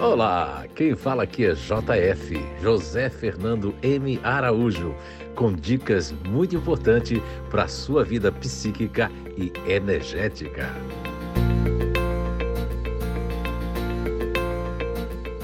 Olá, quem fala aqui é JF, José Fernando M. Araújo, com dicas muito importantes para a sua vida psíquica e energética.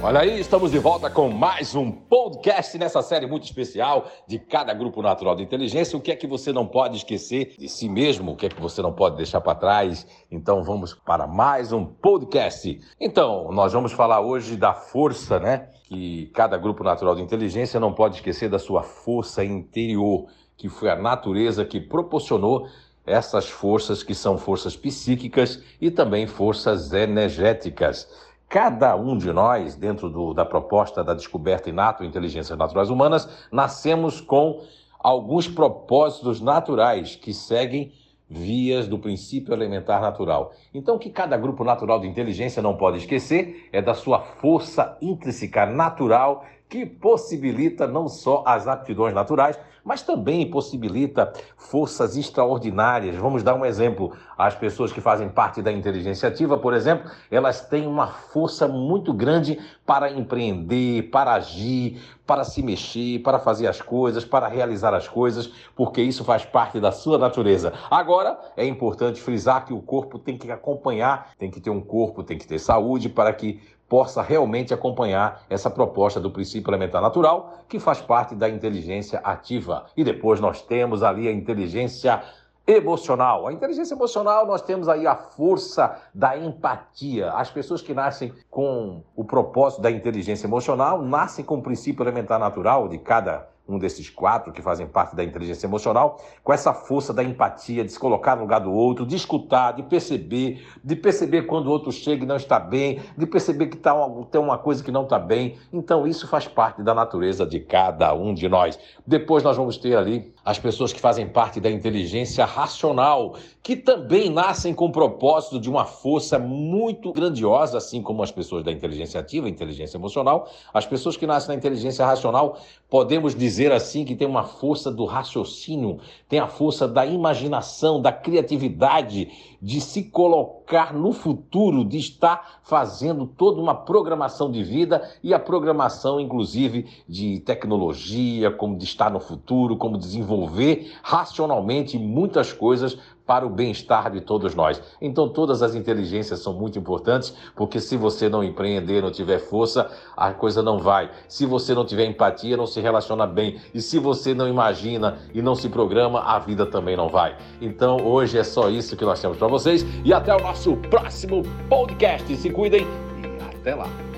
Olha aí, estamos de volta com mais um podcast nessa série muito especial de cada grupo natural de inteligência. O que é que você não pode esquecer de si mesmo? O que é que você não pode deixar para trás? Então vamos para mais um podcast. Então, nós vamos falar hoje da força, né? Que cada grupo natural de inteligência não pode esquecer da sua força interior, que foi a natureza que proporcionou essas forças que são forças psíquicas e também forças energéticas. Cada um de nós, dentro do, da proposta da descoberta inato inteligências naturais humanas, nascemos com alguns propósitos naturais que seguem vias do princípio elementar natural. Então, o que cada grupo natural de inteligência não pode esquecer é da sua força intrínseca natural que possibilita não só as aptidões naturais, mas também possibilita forças extraordinárias. Vamos dar um exemplo. As pessoas que fazem parte da inteligência ativa, por exemplo, elas têm uma força muito grande para empreender, para agir, para se mexer, para fazer as coisas, para realizar as coisas, porque isso faz parte da sua natureza. Agora, é importante frisar que o corpo tem que acompanhar, tem que ter um corpo, tem que ter saúde para que possa realmente acompanhar essa proposta do princípio elementar natural, que faz parte da inteligência ativa. E depois nós temos ali a inteligência emocional. A inteligência emocional, nós temos aí a força da empatia. As pessoas que nascem com o propósito da inteligência emocional nascem com o princípio elementar natural de cada um desses quatro que fazem parte da inteligência emocional, com essa força da empatia, de se colocar no lugar do outro, de escutar, de perceber, de perceber quando o outro chega e não está bem, de perceber que tá uma, tem uma coisa que não está bem. Então, isso faz parte da natureza de cada um de nós. Depois, nós vamos ter ali as pessoas que fazem parte da inteligência racional, que também nascem com o propósito de uma força muito grandiosa, assim como as pessoas da inteligência ativa, inteligência emocional. As pessoas que nascem na inteligência racional, podemos dizer dizer assim que tem uma força do raciocínio, tem a força da imaginação, da criatividade, de se colocar no futuro, de estar fazendo toda uma programação de vida e a programação, inclusive, de tecnologia, como de estar no futuro, como desenvolver racionalmente muitas coisas para o bem-estar de todos nós. Então, todas as inteligências são muito importantes, porque se você não empreender, não tiver força, a coisa não vai. Se você não tiver empatia, não se relaciona bem. E se você não imagina e não se programa, a vida também não vai. Então, hoje é só isso que nós temos para vocês e até o nosso próximo podcast. Se cuidem e até lá.